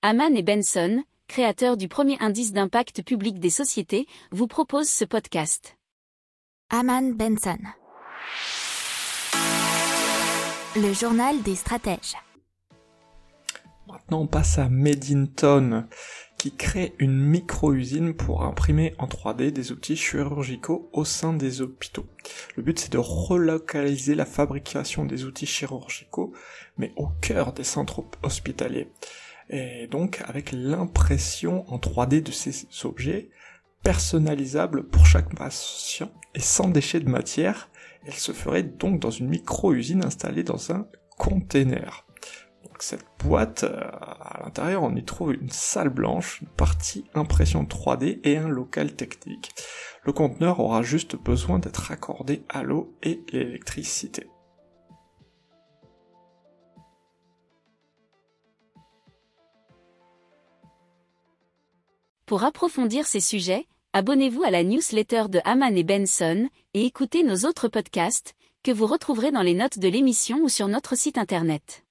Haman et Benson, créateurs du premier indice d'impact public des sociétés, vous proposent ce podcast. Haman Benson. Le journal des stratèges. Maintenant, on passe à Medinton, qui crée une micro-usine pour imprimer en 3D des outils chirurgicaux au sein des hôpitaux. Le but, c'est de relocaliser la fabrication des outils chirurgicaux, mais au cœur des centres hospitaliers. Et donc, avec l'impression en 3D de ces objets, personnalisables pour chaque patient et sans déchets de matière, elle se ferait donc dans une micro-usine installée dans un container. Donc cette boîte, euh, à l'intérieur, on y trouve une salle blanche, une partie impression 3D et un local technique. Le conteneur aura juste besoin d'être raccordé à l'eau et l'électricité. Pour approfondir ces sujets, abonnez-vous à la newsletter de Haman et Benson et écoutez nos autres podcasts que vous retrouverez dans les notes de l'émission ou sur notre site internet.